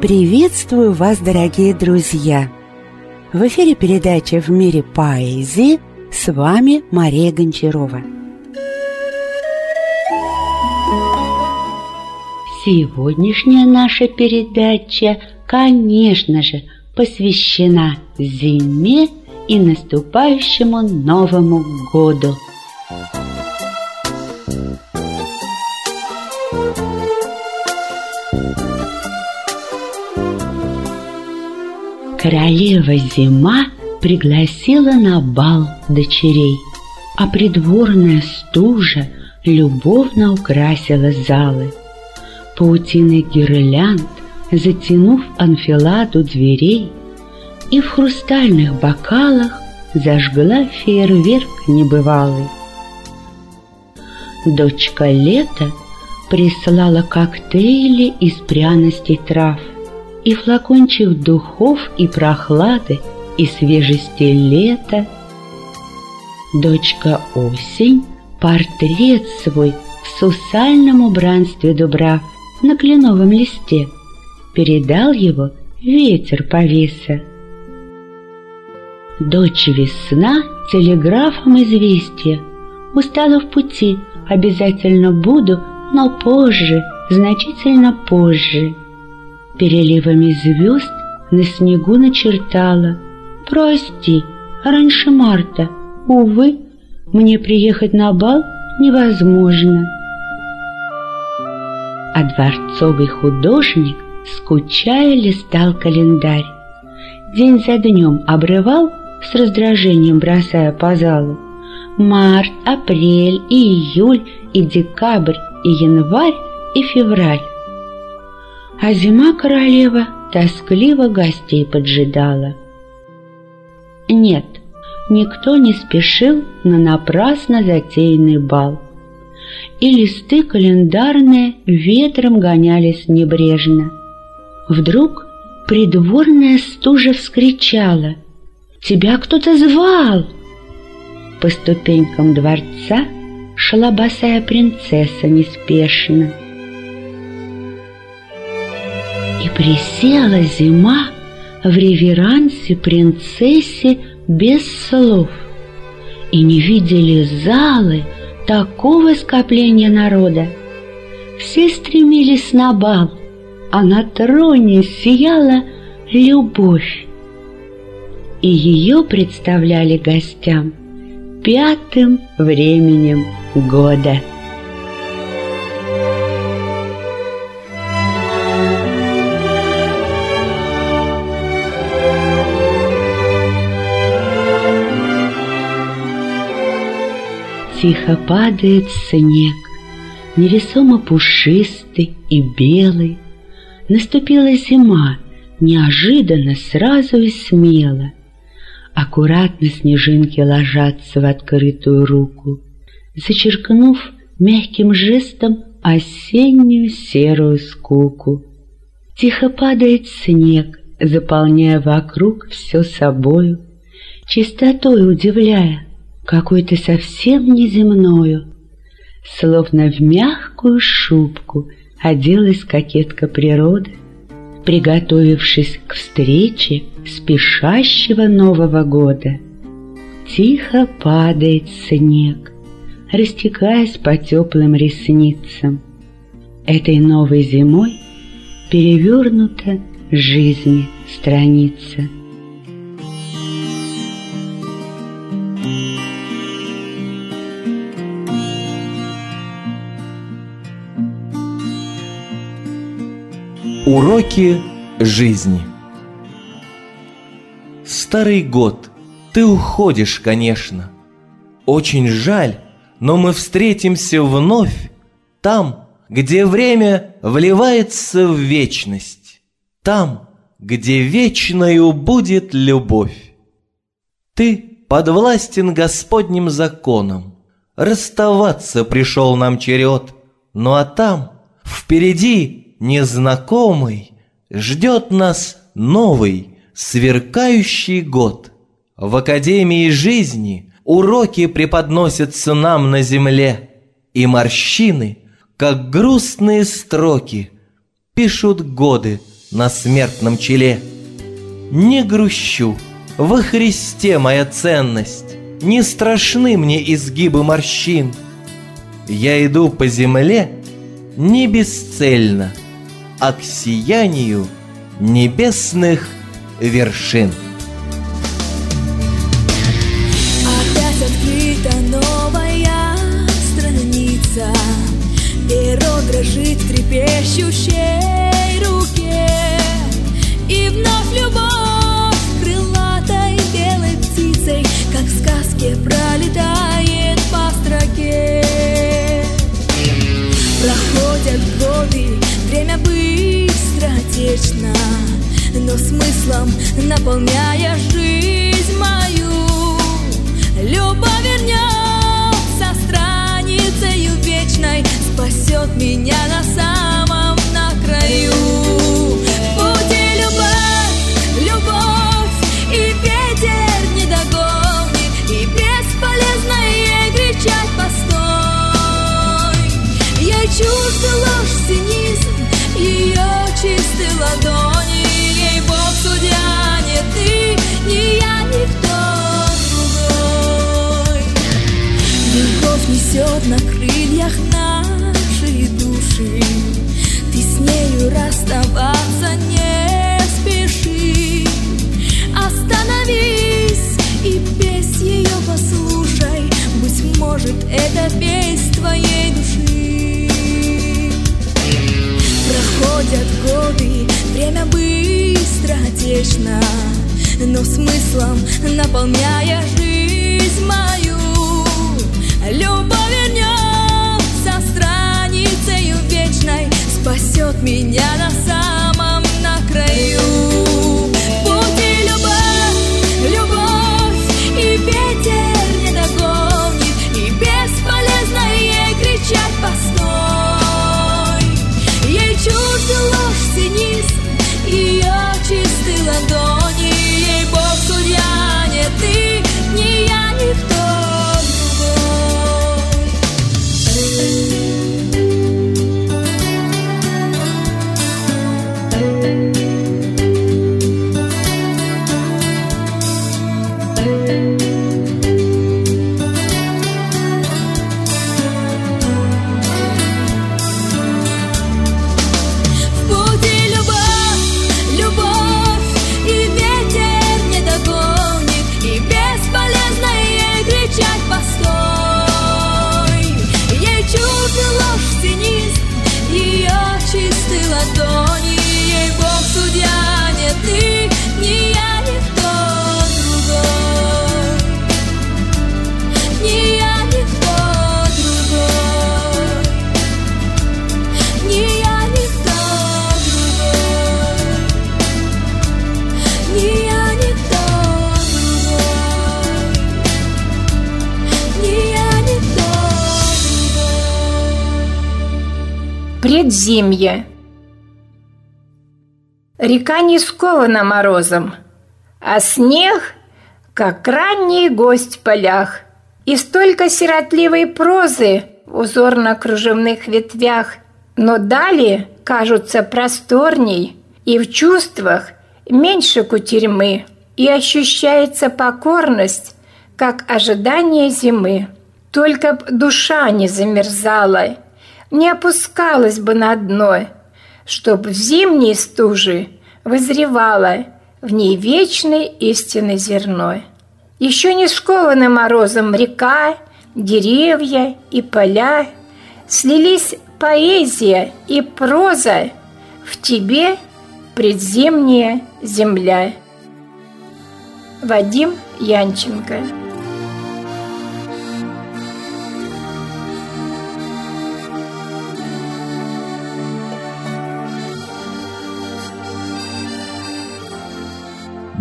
Приветствую вас, дорогие друзья! В эфире передача «В мире поэзии» с вами Мария Гончарова. Сегодняшняя наша передача, конечно же, посвящена зиме и наступающему Новому году. Королева Зима пригласила на бал дочерей, а придворная стужа любовно украсила залы. Паутиной гирлянд, затянув анфиладу дверей, и в хрустальных бокалах зажгла фейерверк небывалый. Дочка Лета прислала коктейли из пряностей трав – и флакончик духов и прохлады, и свежести лета. Дочка осень портрет свой в сусальном убранстве дубрав на кленовом листе передал его ветер повеса. Дочь весна телеграфом известия Устала в пути, обязательно буду, но позже, значительно позже переливами звезд на снегу начертала. «Прости, раньше марта, увы, мне приехать на бал невозможно». А дворцовый художник, скучая, листал календарь. День за днем обрывал, с раздражением бросая по залу. Март, апрель, и июль, и декабрь, и январь, и февраль а зима королева тоскливо гостей поджидала. Нет, никто не спешил на напрасно затеянный бал, и листы календарные ветром гонялись небрежно. Вдруг придворная стужа вскричала «Тебя кто-то звал!» По ступенькам дворца шла босая принцесса неспешно — присела зима в реверансе принцессе без слов. И не видели залы такого скопления народа. Все стремились на бал, а на троне сияла любовь. И ее представляли гостям пятым временем года. Тихо падает снег, невесомо пушистый и белый. Наступила зима, неожиданно, сразу и смело. Аккуратно снежинки ложатся в открытую руку, зачеркнув мягким жестом осеннюю серую скуку. Тихо падает снег, заполняя вокруг все собою, чистотой удивляя, какой-то совсем неземною, Словно в мягкую шубку оделась кокетка природы, Приготовившись к встрече спешащего Нового года. Тихо падает снег, растекаясь по теплым ресницам. Этой новой зимой перевернута жизни страница. Уроки жизни. Старый год, ты уходишь, конечно. Очень жаль, но мы встретимся вновь там, где время вливается в вечность, там, где вечною будет любовь. Ты подвластен Господним законом, расставаться пришел нам черед, ну а там, впереди незнакомый, ждет нас новый, сверкающий год. В Академии жизни уроки преподносятся нам на земле, и морщины, как грустные строки, пишут годы на смертном челе. Не грущу, во Христе моя ценность, Не страшны мне изгибы морщин. Я иду по земле не бесцельно, А к сиянию небесных вершин. Смыслом нею расставаться не спеши. Остановись и песнь ее послушай. Быть может, это песнь твоей души. Проходят годы, время быстро течно Но смыслом наполняя жизнь мою Любовь вернется Спасет меня на самом Предзимье. Река не скована морозом, а снег, как ранний гость в полях. И столько сиротливой прозы в узорно-кружевных ветвях, но далее кажутся просторней, и в чувствах меньше кутерьмы, и ощущается покорность, как ожидание зимы. Только б душа не замерзала, не опускалась бы на дно, чтоб в зимней стужи вызревало в ней вечной истины зерно. Еще не скованы морозом река, деревья и поля, слились поэзия и проза в тебе предзимняя земля. Вадим Янченко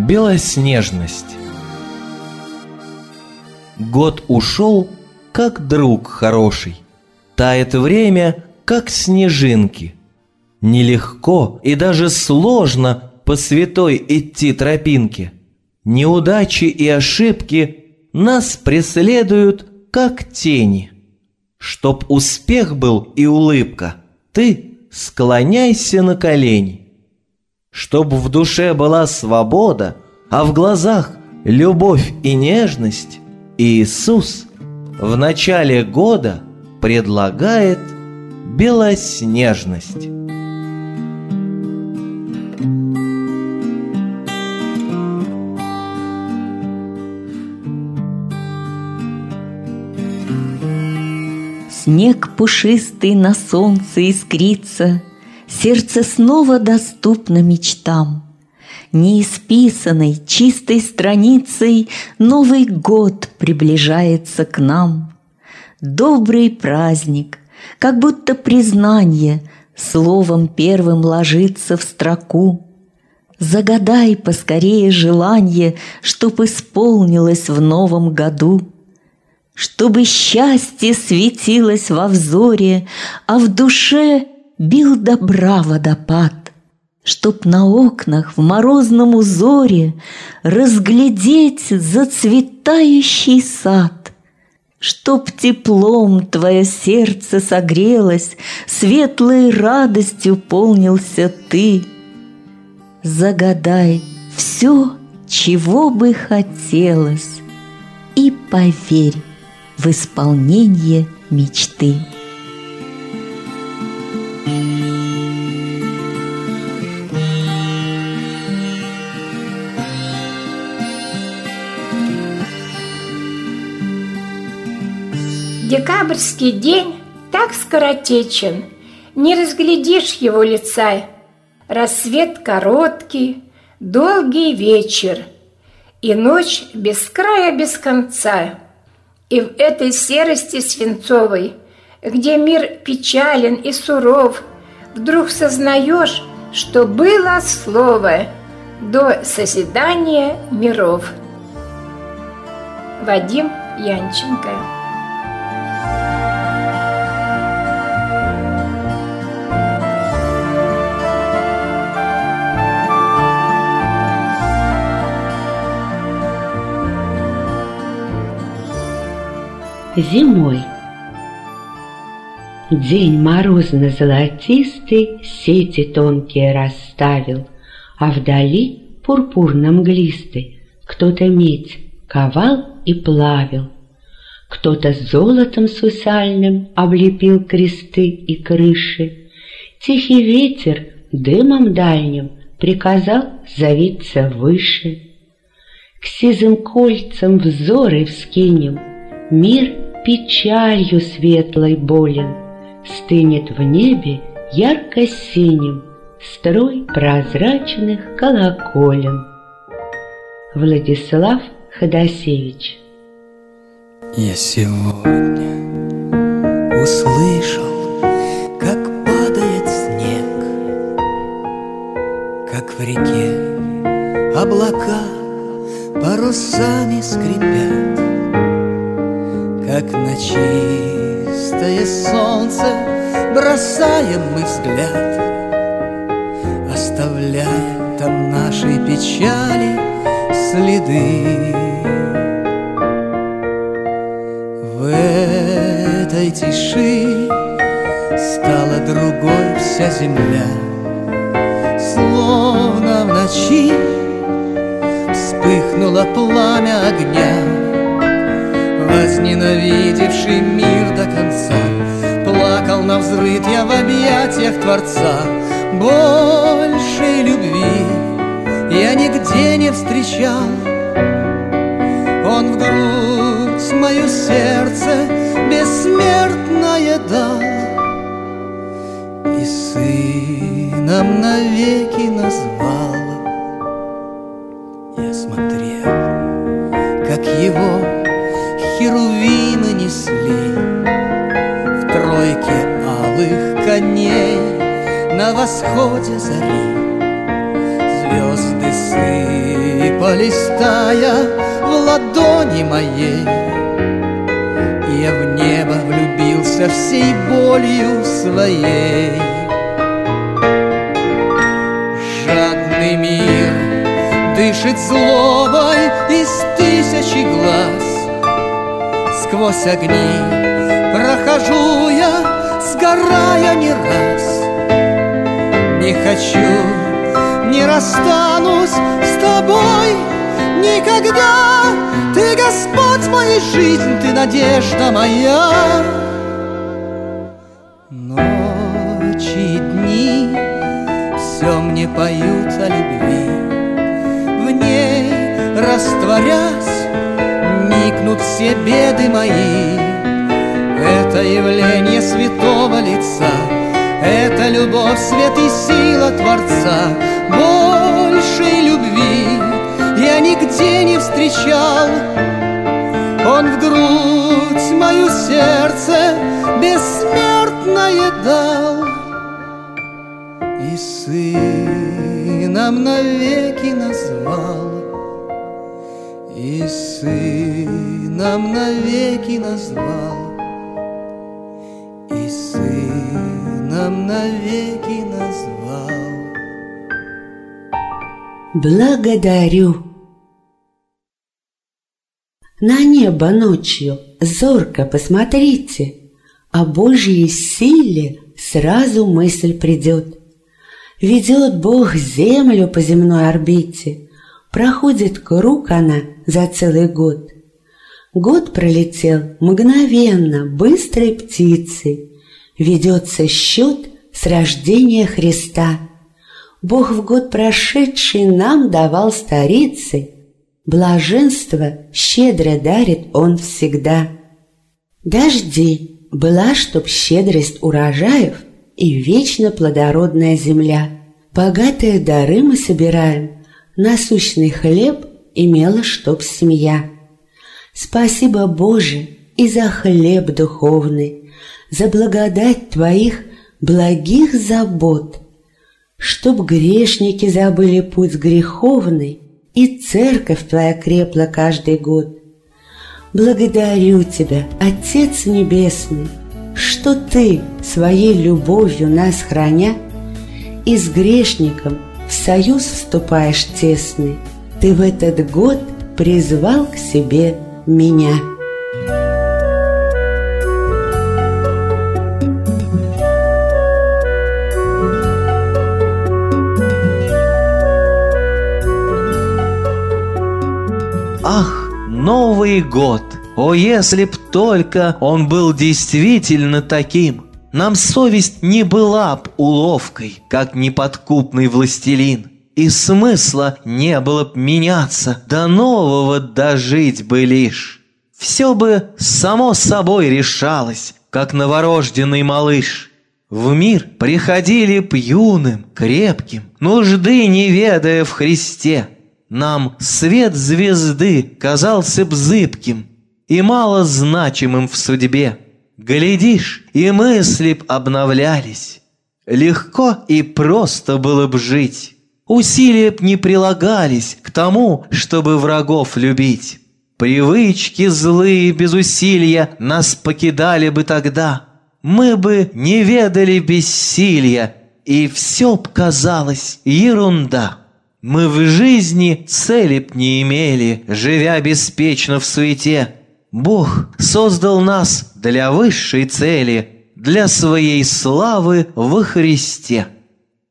Белоснежность Год ушел, как друг хороший. Тает время, как снежинки. Нелегко и даже сложно по святой идти тропинке. Неудачи и ошибки нас преследуют, как тени. Чтоб успех был и улыбка, ты склоняйся на колени. Чтоб в душе была свобода, а в глазах любовь и нежность, Иисус в начале года предлагает белоснежность. Снег пушистый на солнце искрится, Сердце снова доступно мечтам. Неисписанной, чистой страницей Новый год приближается к нам. Добрый праздник, как будто признание Словом первым ложится в строку. Загадай поскорее желание, Чтоб исполнилось в новом году — чтобы счастье светилось во взоре, А в душе бил добра водопад, Чтоб на окнах в морозном узоре Разглядеть зацветающий сад, Чтоб теплом твое сердце согрелось, Светлой радостью полнился ты. Загадай все, чего бы хотелось, И поверь, в исполнение мечты. Декабрьский день так скоротечен, не разглядишь его лица. Рассвет короткий, долгий вечер, и ночь без края, без конца. И в этой серости свинцовой, где мир печален и суров, вдруг сознаешь, что было слово до созидания миров. Вадим Янченко зимой. День морозно-золотистый сети тонкие расставил, А вдали пурпурно-мглистый кто-то медь ковал и плавил. Кто-то золотом сусальным облепил кресты и крыши. Тихий ветер дымом дальним приказал завиться выше. К сизым кольцам взоры вскинем, мир печалью светлой болен, Стынет в небе ярко-синим Строй прозрачных колоколен. Владислав Ходосевич. Я сегодня услышал, как падает снег, Как в реке облака парусами скрипят, как на чистое солнце бросаем мы взгляд, Оставляя там нашей печали следы. В этой тиши стала другой вся земля, Словно в ночи вспыхнуло пламя огня, Возненавидевший мир до конца. Плакал на взрыв я в объятиях Творца. Большей любви я нигде не встречал. Он в грудь мое сердце бессмертное дал. И сыном навеки назвал сыпались тая в ладони моей. Я в небо влюбился всей болью своей. Жадный мир дышит злобой из тысячи глаз. Сквозь огни Прохожу я, сгорая не раз. Не хочу не расстанусь тобой никогда. Ты Господь моей жизни, ты надежда моя. Ночи и дни все мне поют о любви. В ней растворясь, никнут все беды мои. Это явление святого лица, это любовь, свет и сила Творца. Большей любви я нигде не встречал. Он в грудь мою сердце бессмертное дал. И сыном навеки назвал. И сыном навеки назвал Благодарю. На небо ночью зорко посмотрите, О Божьей силе сразу мысль придет. Ведет Бог землю по земной орбите, Проходит круг она за целый год. Год пролетел мгновенно, быстрой птицей, Ведется счет с рождения Христа. Бог в год прошедший нам давал старицы, Блаженство щедро дарит Он всегда. Дожди была, чтоб щедрость урожаев И вечно плодородная земля. Богатые дары мы собираем, Насущный хлеб имела, чтоб семья. Спасибо, Боже, и за хлеб духовный, За благодать Твоих благих забот, Чтоб грешники забыли путь греховный, И церковь Твоя крепла каждый год. Благодарю Тебя, Отец Небесный, Что Ты своей любовью нас храня, И с грешником в союз вступаешь тесный, Ты в этот год призвал к себе меня. Новый год! О, если б только он был действительно таким! Нам совесть не была б уловкой, как неподкупный властелин. И смысла не было б меняться, до нового дожить бы лишь. Все бы само собой решалось, как новорожденный малыш. В мир приходили б юным, крепким, нужды не ведая в Христе. Нам свет звезды казался б зыбким и мало значимым в судьбе. Глядишь, и мысли б обновлялись. Легко и просто было б жить. Усилия б не прилагались к тому, чтобы врагов любить. Привычки злые без усилия нас покидали бы тогда. Мы бы не ведали бессилия, и все б казалось ерунда. Мы в жизни цели б не имели, живя беспечно в суете. Бог создал нас для высшей цели, для своей славы во Христе.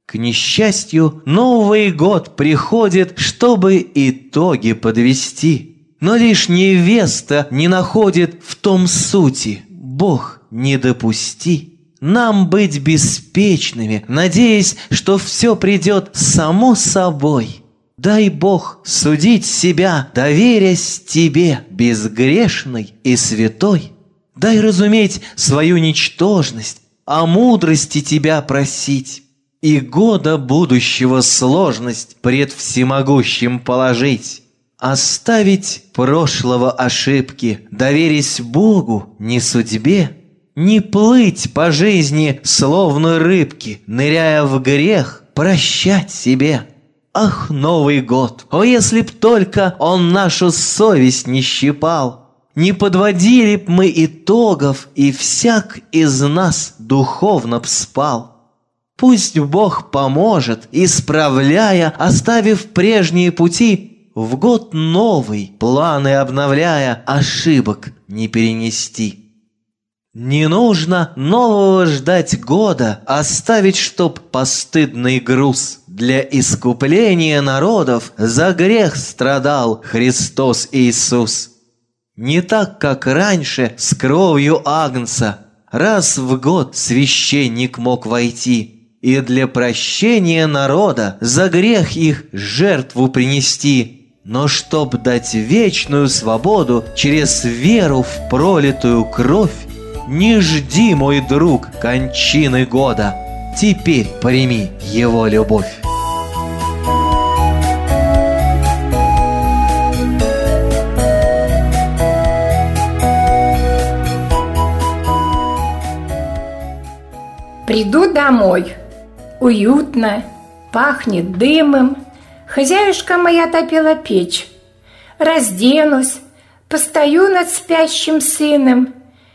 К несчастью, Новый год приходит, чтобы итоги подвести. Но лишь невеста не находит в том сути. Бог, не допусти. Нам быть беспечными, надеясь, что все придет само собой. Дай Бог судить себя, доверясь Тебе, безгрешной и святой. Дай разуметь свою ничтожность, о мудрости Тебя просить. И года будущего сложность пред всемогущим положить. Оставить прошлого ошибки, доверясь Богу, не судьбе, не плыть по жизни, словно рыбки, ныряя в грех, прощать себе. Ах, Новый год! О, если б только он нашу совесть не щипал! Не подводили б мы итогов, и всяк из нас духовно б спал. Пусть Бог поможет, исправляя, оставив прежние пути, в год новый, планы обновляя, ошибок не перенести. Не нужно нового ждать года, оставить, чтоб постыдный груз Для искупления народов за грех страдал Христос Иисус. Не так, как раньше с кровью Агнца. Раз в год священник мог войти и для прощения народа за грех их жертву принести, но чтоб дать вечную свободу через веру в пролитую кровь, не жди, мой друг, кончины года, теперь прими его любовь. Приду домой. Уютно, пахнет дымом. Хозяюшка моя топила печь. Разденусь, постою над спящим сыном.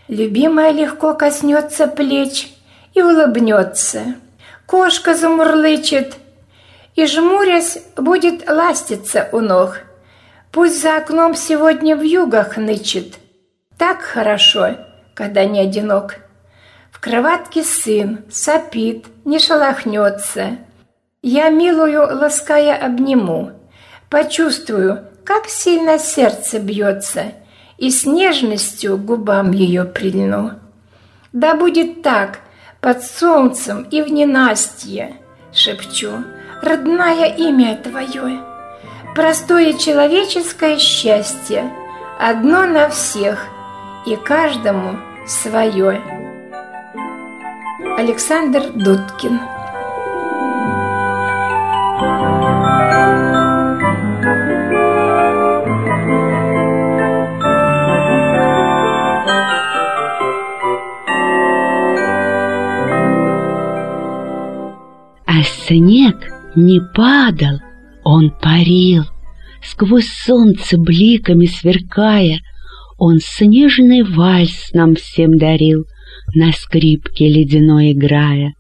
Любимая легко коснется плеч и улыбнется. Кошка замурлычет и, жмурясь, будет ластиться у ног. Пусть за окном сегодня в югах нычет. Так хорошо, когда не одинок. В кроватке сын сопит, не шелохнется. Я милую, лаская, обниму. Почувствую, как сильно сердце бьется, И с нежностью губам ее прильну. Да будет так, под солнцем и в ненастье, Шепчу, родное имя твое. Простое человеческое счастье, Одно на всех, и каждому свое. Александр Дудкин А снег не падал, он парил, Сквозь солнце бликами сверкая, Он снежный вальс нам всем дарил — на скрипке ледяной играя.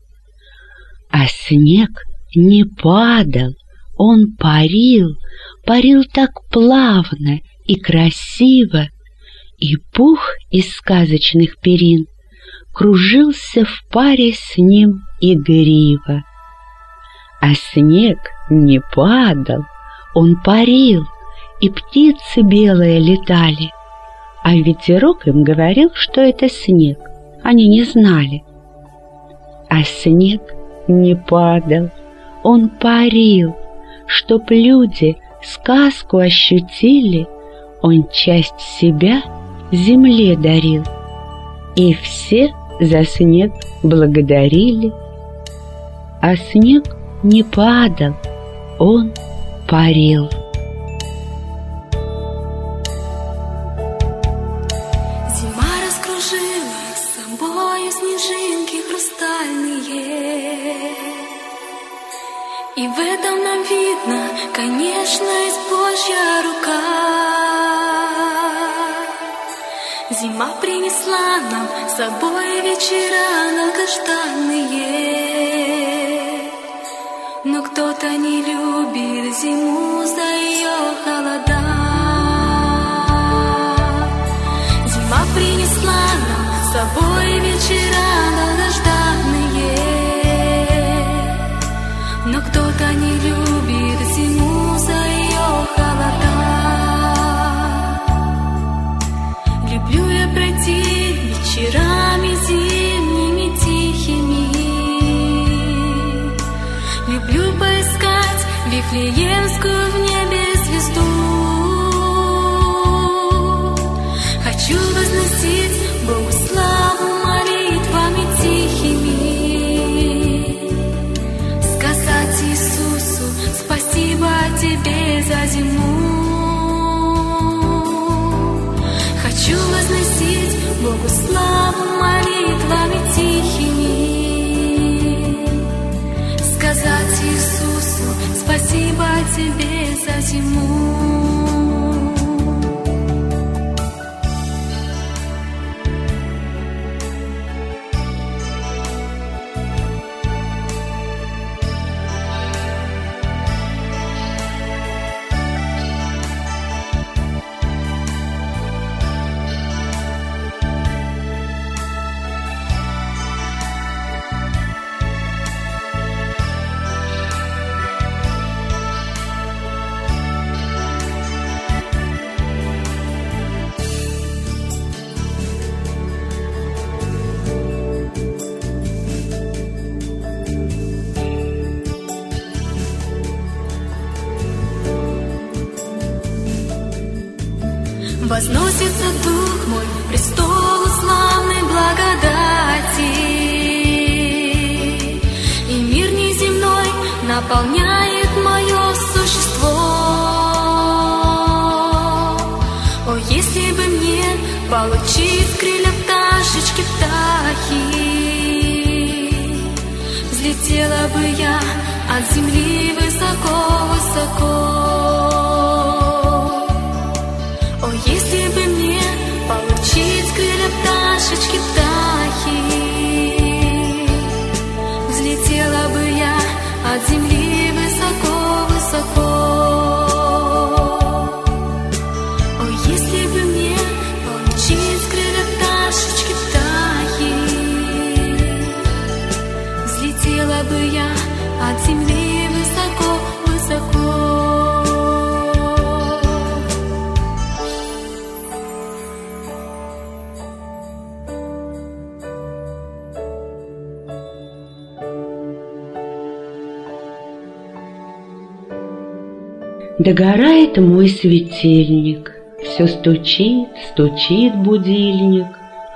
А снег не падал, он парил, парил так плавно и красиво, и пух из сказочных перин кружился в паре с ним игриво. А снег не падал, он парил, и птицы белые летали, а ветерок им говорил, что это снег они не знали. А снег не падал, он парил, чтоб люди сказку ощутили, он часть себя земле дарил. И все за снег благодарили. А снег не падал, он парил. И в этом нам видно, конечно, есть Божья рука. Зима принесла нам с собой вечера долгожданные. Но кто-то не любит зиму за ее холода. Зима принесла нам с собой спасибо тебе за зиму. Высоко-высоко. О, если бы мне получить крылья пташечки птахи, взлетела бы я от земли высоко-высоко. О, если бы мне получить крылья Догорает мой светильник, Все стучит, стучит будильник,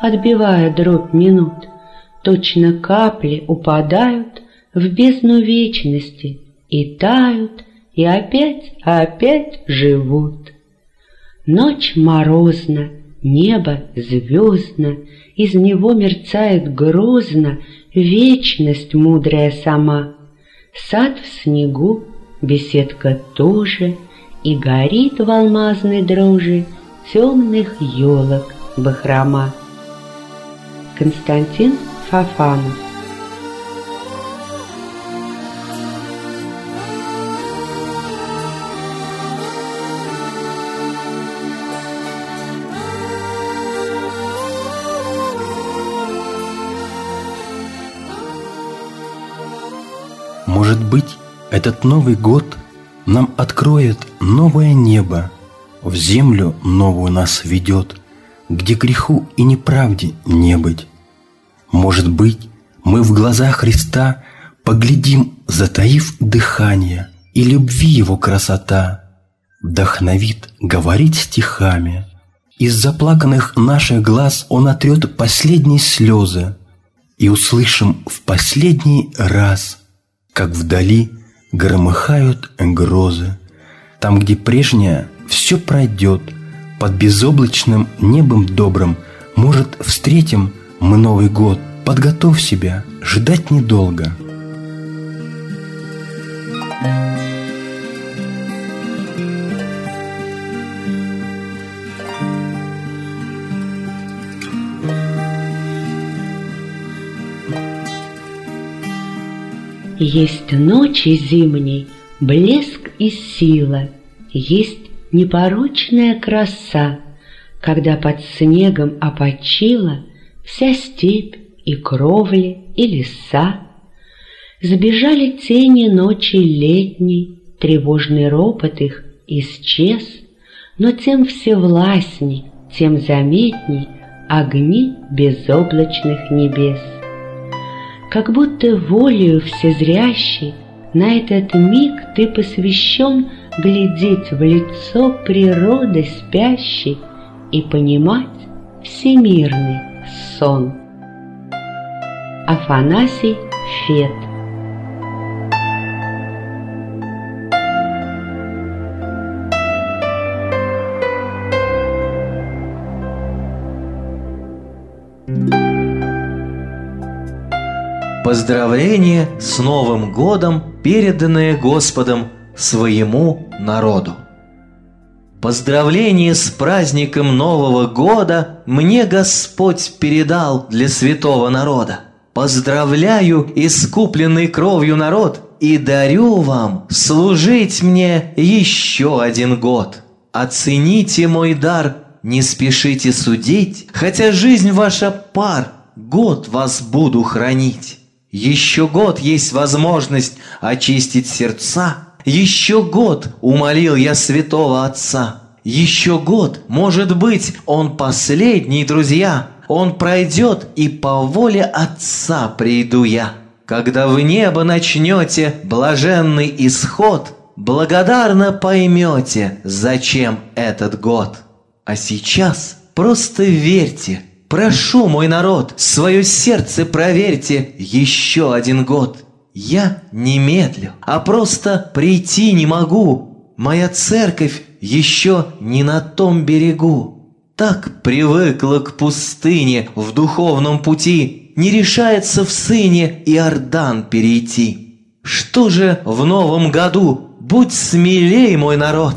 Отбивая дробь минут. Точно капли упадают В бездну вечности И тают, и опять, опять живут. Ночь морозна, небо звездно, Из него мерцает грозно Вечность мудрая сама. Сад в снегу, беседка тоже, И горит в алмазной дрожи Темных елок бахрома. Константин Фафанов этот Новый год нам откроет новое небо, в землю новую нас ведет, где греху и неправде не быть. Может быть, мы в глаза Христа поглядим, затаив дыхание, и любви Его красота вдохновит говорить стихами. Из заплаканных наших глаз Он отрет последние слезы, и услышим в последний раз, как вдали громыхают грозы. Там, где прежнее все пройдет, под безоблачным небом добрым, может, встретим мы Новый год. Подготовь себя, ждать недолго. Есть ночи зимней блеск и сила, Есть непорочная краса, Когда под снегом опочила Вся степь и кровли, и леса. Сбежали тени ночи летней, Тревожный ропот их исчез, Но тем всевластней, тем заметней Огни безоблачных небес как будто волею всезрящей На этот миг ты посвящен Глядеть в лицо природы спящей И понимать всемирный сон. Афанасий Фет Поздравление с Новым годом, переданное Господом своему народу. Поздравление с праздником Нового года мне Господь передал для святого народа. Поздравляю искупленный кровью народ и дарю вам служить мне еще один год. Оцените мой дар, не спешите судить, хотя жизнь ваша пар, год вас буду хранить. Еще год есть возможность очистить сердца. Еще год умолил я святого отца. Еще год, может быть, он последний, друзья. Он пройдет, и по воле отца приду я. Когда в небо начнете блаженный исход, благодарно поймете, зачем этот год. А сейчас просто верьте – Прошу, мой народ, свое сердце проверьте еще один год. Я не медлю, а просто прийти не могу. Моя церковь еще не на том берегу. Так привыкла к пустыне в духовном пути, Не решается в сыне Иордан перейти. Что же в новом году? Будь смелей, мой народ!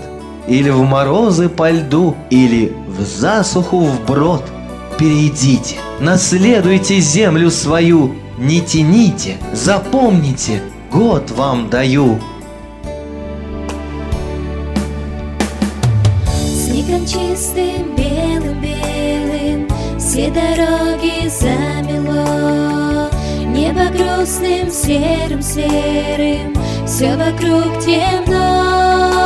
Или в морозы по льду, или в засуху вброд. Перейдите, наследуйте землю свою, не тяните, запомните, год вам даю. Снегом чистым, белым-белым Все дороги замело Небо грустным, серым-серым Все вокруг темно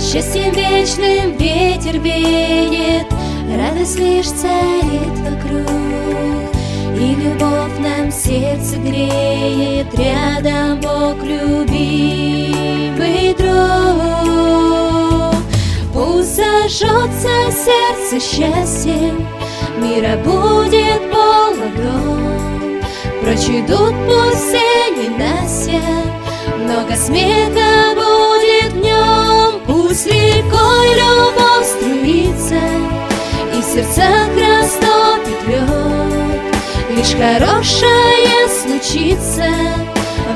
Счастьем вечным ветер веет Радость лишь царит вокруг И любовь нам сердце греет. Рядом Бог любимый друг. Пусть зажжется сердце счастьем Мира будет полон Прочь идут пусть все ненастья Много смеха будет в нем. Пусть рекой любовь струится. И сердцах растопит лед Лишь хорошее случится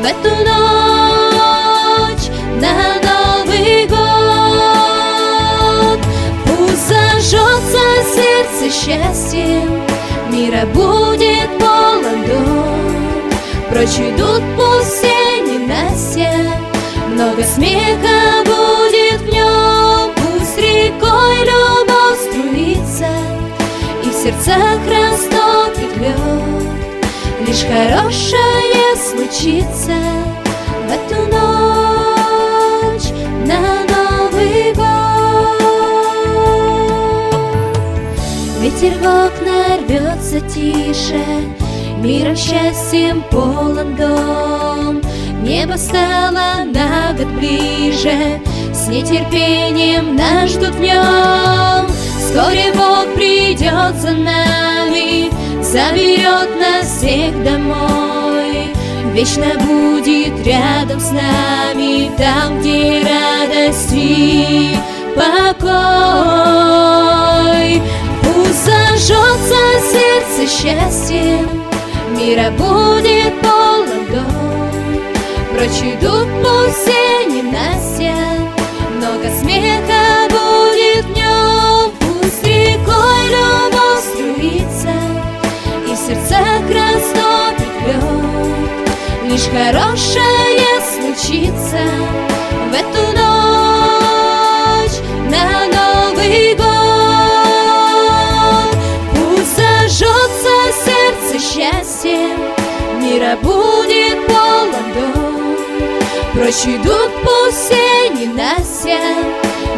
В эту ночь на Новый год. Пусть зажжется сердце счастьем Мира будет полон дом Прочь идут пусть все ненастья Много смеха будет сердцах растопит лед. Лишь хорошее случится В эту ночь на Новый год. Ветер в окна рвется тише Миром счастьем полон дом. Небо стало на год ближе С нетерпением нас ждут в нем Вскоре Бог придет за нами Заберет нас всех домой. Вечно будет рядом с нами Там, где радость и покой. Пусть зажжется сердце счастьем Мира будет полон дом Прочь идут пусть все ненастья хорошее случится В эту ночь на Новый год. Пусть зажжется сердце счастьем Мира будет полон дом. Прочь идут пусть все ненастья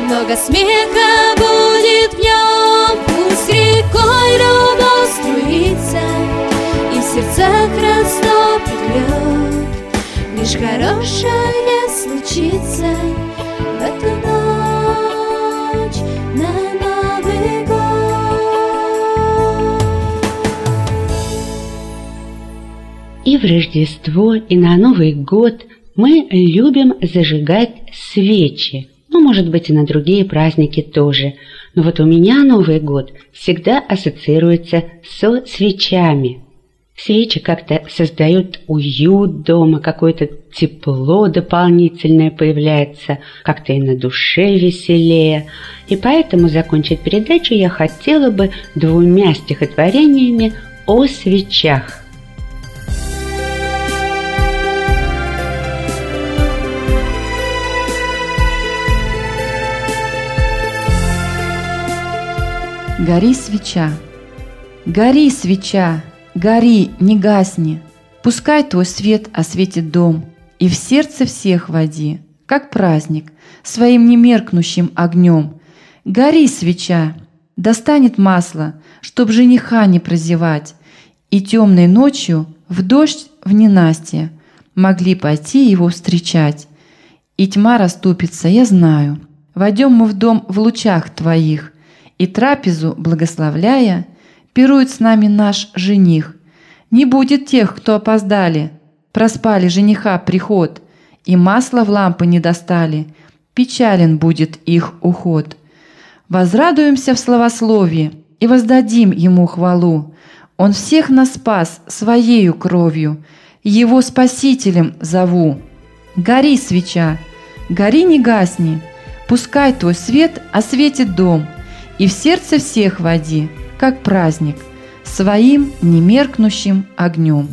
Много смеха будет в нем. Пусть рекой любовь струится И в сердцах растопит лед Лишь хорошее случится В эту ночь на Новый год И в Рождество, и на Новый год мы любим зажигать свечи. Ну, может быть, и на другие праздники тоже. Но вот у меня Новый год всегда ассоциируется со свечами. Свечи как-то создают уют дома, какое-то тепло дополнительное появляется, как-то и на душе веселее. И поэтому закончить передачу я хотела бы двумя стихотворениями о свечах. Гори свеча, гори свеча, гори, не гасни. Пускай твой свет осветит дом, и в сердце всех води, как праздник, своим немеркнущим огнем. Гори свеча, достанет масло, чтоб жениха не прозевать, и темной ночью в дождь в ненастье могли пойти его встречать. И тьма расступится, я знаю. Войдем мы в дом в лучах твоих, и трапезу благословляя, пирует с нами наш жених. Не будет тех, кто опоздали, Проспали жениха приход, и масла в лампы не достали. Печален будет их уход. Возрадуемся в словословии и воздадим ему хвалу. Он всех нас спас своею кровью, его спасителем зову. Гори, свеча, гори, не гасни, пускай твой свет осветит дом, и в сердце всех води, как праздник, своим немеркнущим огнем.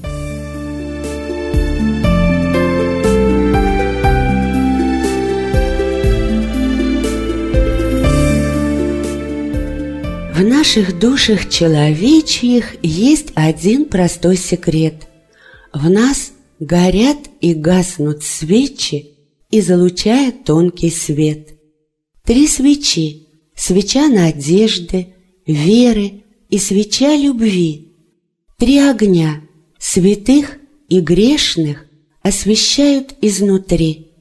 В наших душах человечьих есть один простой секрет. В нас горят и гаснут свечи, излучая тонкий свет. Три свечи – свеча надежды, веры и свеча любви. Три огня – святых и грешных освещают изнутри.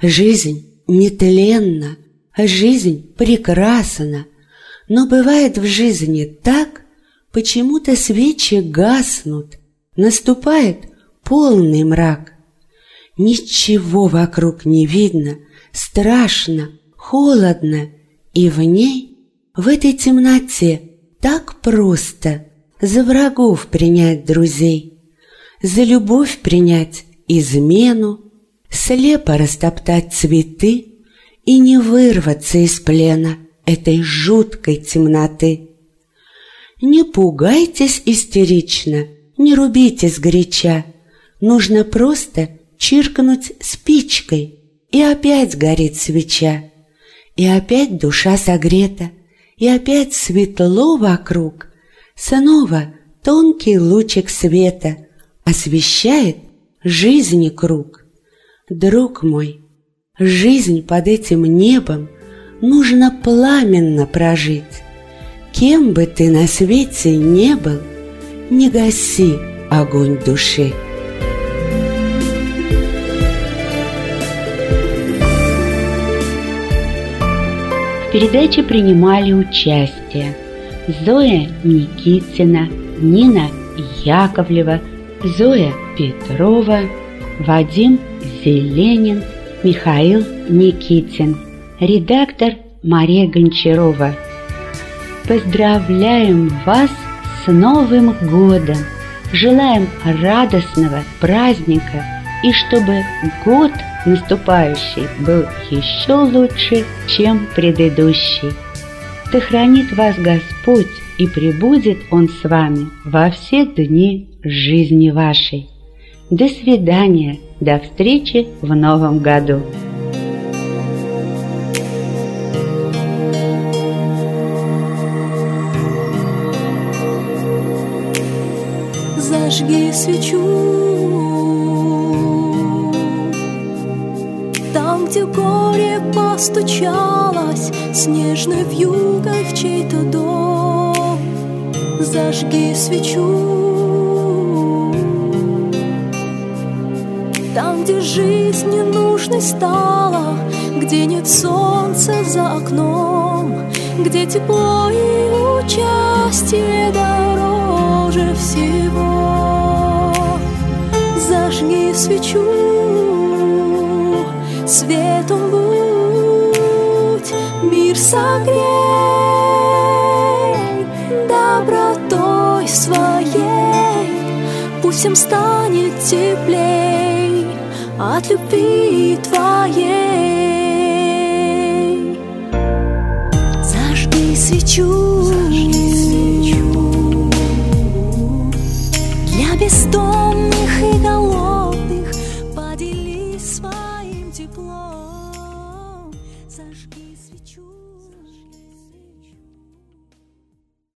Жизнь нетленна, жизнь прекрасна, но бывает в жизни так, почему-то свечи гаснут, наступает полный мрак. Ничего вокруг не видно, страшно, холодно, и в ней, в этой темноте, так просто за врагов принять друзей, за любовь принять измену, слепо растоптать цветы и не вырваться из плена этой жуткой темноты. Не пугайтесь истерично, не рубитесь горяча, нужно просто чиркнуть спичкой, и опять горит свеча, и опять душа согрета, и опять светло вокруг, снова тонкий лучик света освещает жизни круг. Друг мой, жизнь под этим небом нужно пламенно прожить. Кем бы ты на свете не был, не гаси огонь души. Передаче принимали участие Зоя Никитина, Нина Яковлева, Зоя Петрова, Вадим Зеленин, Михаил Никитин – редактор Мария Гончарова. Поздравляем вас с Новым годом! Желаем радостного праздника и чтобы год наступающий был еще лучше, чем предыдущий. Да хранит вас Господь и пребудет Он с вами во все дни жизни вашей. До свидания, до встречи в новом году. зажги свечу где горе постучалось Снежной вьюгой в чей-то дом. Зажги свечу. Там, где жизнь ненужной стала Где нет солнца за окном Где тепло и участие дороже всего. Зажги свечу, светом будь, мир согрей добротой своей, пусть всем станет теплей от любви твоей. Зажги свечу,